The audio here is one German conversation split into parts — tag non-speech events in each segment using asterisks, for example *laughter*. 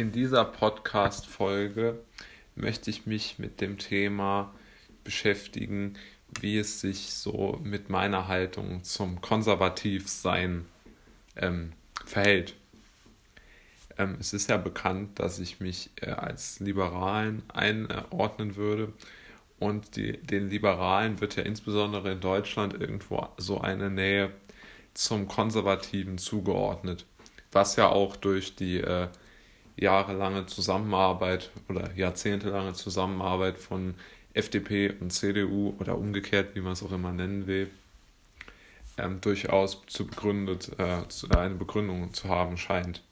In dieser Podcast-Folge möchte ich mich mit dem Thema beschäftigen, wie es sich so mit meiner Haltung zum Konservativsein ähm, verhält. Ähm, es ist ja bekannt, dass ich mich äh, als Liberalen einordnen würde. Und die, den Liberalen wird ja insbesondere in Deutschland irgendwo so eine Nähe zum Konservativen zugeordnet, was ja auch durch die äh, jahrelange Zusammenarbeit oder jahrzehntelange Zusammenarbeit von FDP und CDU oder umgekehrt, wie man es auch immer nennen will, ähm, durchaus zu begründet, äh, eine Begründung zu haben scheint.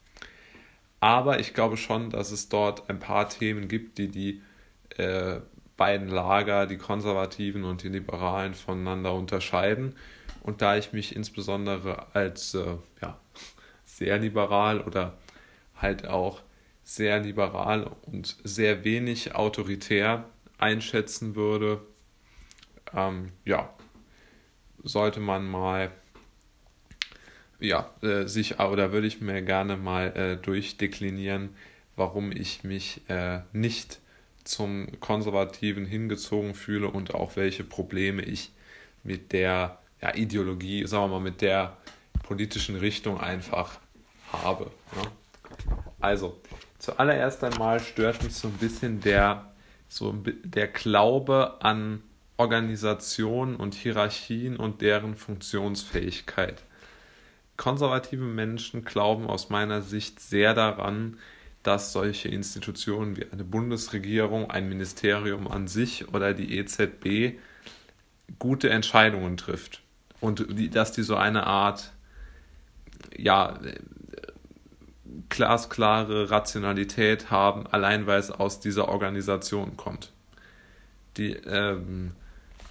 Aber ich glaube schon, dass es dort ein paar Themen gibt, die die äh, beiden Lager, die Konservativen und die Liberalen, voneinander unterscheiden. Und da ich mich insbesondere als äh, ja, *laughs* sehr liberal oder halt auch sehr liberal und sehr wenig autoritär einschätzen würde, ähm, ja, sollte man mal, ja, äh, sich, oder würde ich mir gerne mal äh, durchdeklinieren, warum ich mich äh, nicht zum Konservativen hingezogen fühle und auch welche Probleme ich mit der ja, Ideologie, sagen wir mal, mit der politischen Richtung einfach habe. Ne? Also, zuallererst einmal stört mich so ein bisschen der, so der Glaube an Organisationen und Hierarchien und deren Funktionsfähigkeit. Konservative Menschen glauben aus meiner Sicht sehr daran, dass solche Institutionen wie eine Bundesregierung, ein Ministerium an sich oder die EZB gute Entscheidungen trifft und dass die so eine Art ja glasklare Rationalität haben, allein weil es aus dieser Organisation kommt. Die ähm,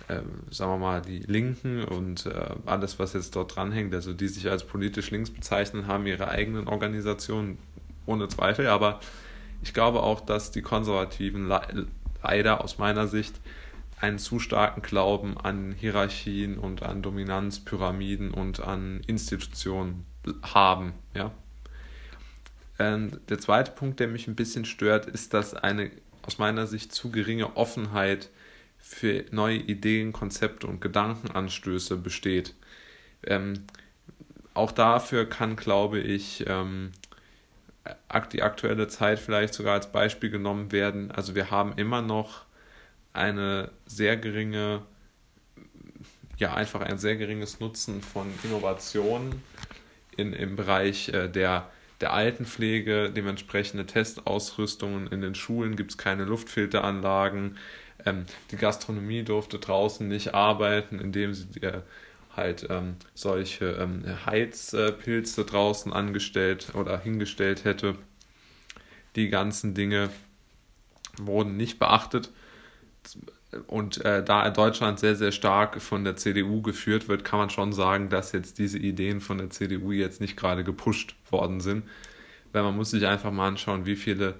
äh, sagen wir mal, die Linken und äh, alles, was jetzt dort dranhängt, also die sich als politisch links bezeichnen, haben ihre eigenen Organisationen, ohne Zweifel. Aber ich glaube auch, dass die Konservativen le leider aus meiner Sicht einen zu starken Glauben an Hierarchien und an Dominanzpyramiden und an Institutionen haben. Ja? Ähm, der zweite Punkt, der mich ein bisschen stört, ist, dass eine aus meiner Sicht zu geringe Offenheit für neue Ideen, Konzepte und Gedankenanstöße besteht. Ähm, auch dafür kann, glaube ich, ähm, die aktuelle Zeit vielleicht sogar als Beispiel genommen werden. Also wir haben immer noch eine sehr geringe, ja einfach ein sehr geringes Nutzen von Innovationen in, im Bereich äh, der, der Altenpflege, dementsprechende Testausrüstungen. In den Schulen gibt es keine Luftfilteranlagen. Ähm, die Gastronomie durfte draußen nicht arbeiten, indem sie äh, halt ähm, solche ähm, Heizpilze draußen angestellt oder hingestellt hätte. Die ganzen Dinge wurden nicht beachtet. Und äh, da Deutschland sehr, sehr stark von der CDU geführt wird, kann man schon sagen, dass jetzt diese Ideen von der CDU jetzt nicht gerade gepusht worden sind. Weil man muss sich einfach mal anschauen, wie viele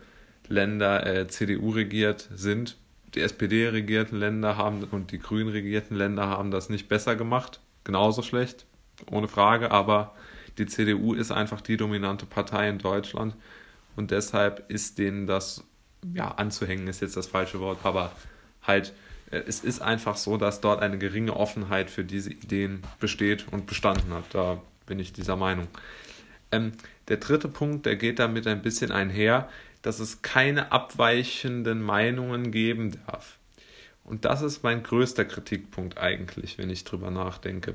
Länder äh, CDU regiert sind die SPD-regierten Länder haben und die grün regierten Länder haben das nicht besser gemacht. Genauso schlecht, ohne Frage, aber die CDU ist einfach die dominante Partei in Deutschland und deshalb ist denen das, ja, anzuhängen ist jetzt das falsche Wort, aber halt, äh, es ist einfach so, dass dort eine geringe Offenheit für diese Ideen besteht und bestanden hat. Da bin ich dieser Meinung. Ähm, der dritte Punkt, der geht damit ein bisschen einher dass es keine abweichenden Meinungen geben darf. Und das ist mein größter Kritikpunkt eigentlich, wenn ich drüber nachdenke.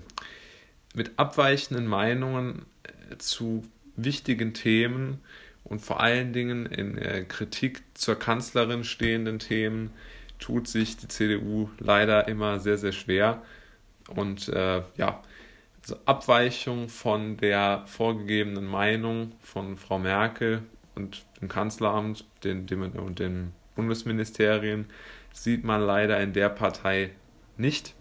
Mit abweichenden Meinungen äh, zu wichtigen Themen und vor allen Dingen in äh, Kritik zur Kanzlerin stehenden Themen tut sich die CDU leider immer sehr, sehr schwer. Und äh, ja, also Abweichung von der vorgegebenen Meinung von Frau Merkel und dem Kanzleramt den, dem, und den Bundesministerien sieht man leider in der Partei nicht.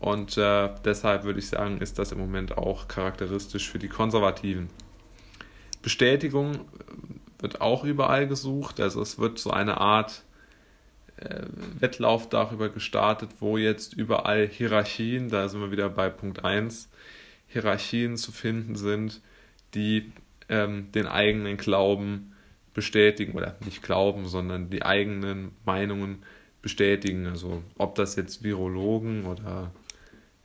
Und äh, deshalb würde ich sagen, ist das im Moment auch charakteristisch für die Konservativen. Bestätigung wird auch überall gesucht. Also es wird so eine Art äh, Wettlauf darüber gestartet, wo jetzt überall Hierarchien, da sind wir wieder bei Punkt 1, Hierarchien zu finden sind, die ähm, den eigenen Glauben bestätigen oder nicht glauben, sondern die eigenen Meinungen bestätigen. Also ob das jetzt Virologen oder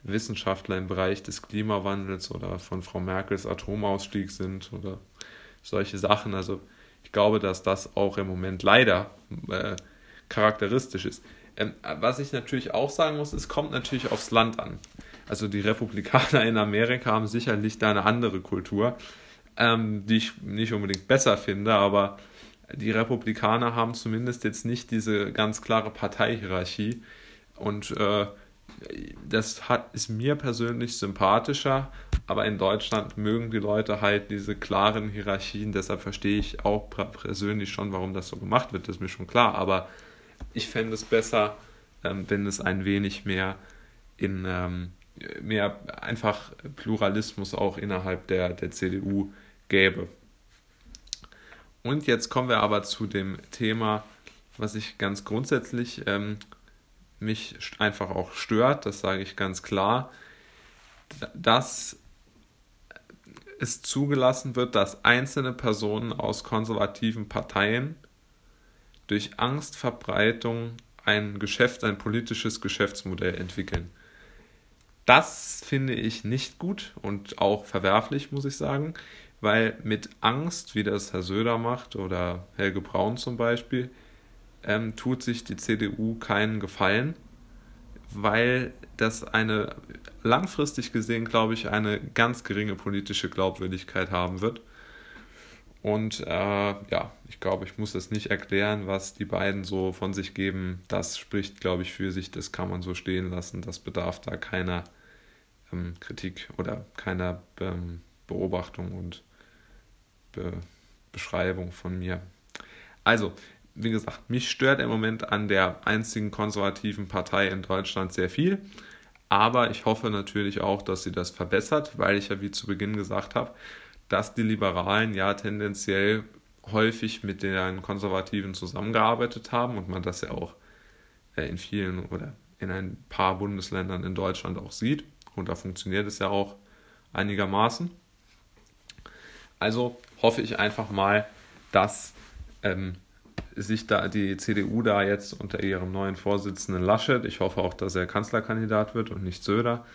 Wissenschaftler im Bereich des Klimawandels oder von Frau Merkels Atomausstieg sind oder solche Sachen. Also ich glaube, dass das auch im Moment leider äh, charakteristisch ist. Ähm, was ich natürlich auch sagen muss, es kommt natürlich aufs Land an. Also die Republikaner in Amerika haben sicherlich da eine andere Kultur, ähm, die ich nicht unbedingt besser finde, aber die Republikaner haben zumindest jetzt nicht diese ganz klare Parteihierarchie und äh, das hat, ist mir persönlich sympathischer, aber in Deutschland mögen die Leute halt diese klaren Hierarchien, deshalb verstehe ich auch persönlich schon, warum das so gemacht wird, das ist mir schon klar, aber ich fände es besser, ähm, wenn es ein wenig mehr in ähm, mehr einfach Pluralismus auch innerhalb der, der CDU gäbe. Und jetzt kommen wir aber zu dem Thema, was ich ganz grundsätzlich ähm, mich einfach auch stört, das sage ich ganz klar, dass es zugelassen wird, dass einzelne Personen aus konservativen Parteien durch Angstverbreitung ein Geschäft, ein politisches Geschäftsmodell entwickeln. Das finde ich nicht gut und auch verwerflich, muss ich sagen, weil mit Angst, wie das Herr Söder macht oder Helge Braun zum Beispiel, ähm, tut sich die CDU keinen Gefallen, weil das eine langfristig gesehen, glaube ich, eine ganz geringe politische Glaubwürdigkeit haben wird. Und äh, ja, ich glaube, ich muss das nicht erklären, was die beiden so von sich geben. Das spricht, glaube ich, für sich. Das kann man so stehen lassen. Das bedarf da keiner ähm, Kritik oder keiner ähm, Beobachtung und Be Beschreibung von mir. Also, wie gesagt, mich stört im Moment an der einzigen konservativen Partei in Deutschland sehr viel. Aber ich hoffe natürlich auch, dass sie das verbessert, weil ich ja wie zu Beginn gesagt habe, dass die Liberalen ja tendenziell häufig mit den Konservativen zusammengearbeitet haben und man das ja auch äh, in vielen oder in ein paar Bundesländern in Deutschland auch sieht. Und da funktioniert es ja auch einigermaßen. Also hoffe ich einfach mal, dass ähm, sich da die CDU da jetzt unter ihrem neuen Vorsitzenden Laschet, ich hoffe auch, dass er Kanzlerkandidat wird und nicht Söder,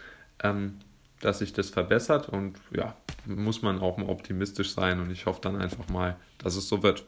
ähm, dass sich das verbessert und ja, muss man auch mal optimistisch sein und ich hoffe dann einfach mal, dass es so wird.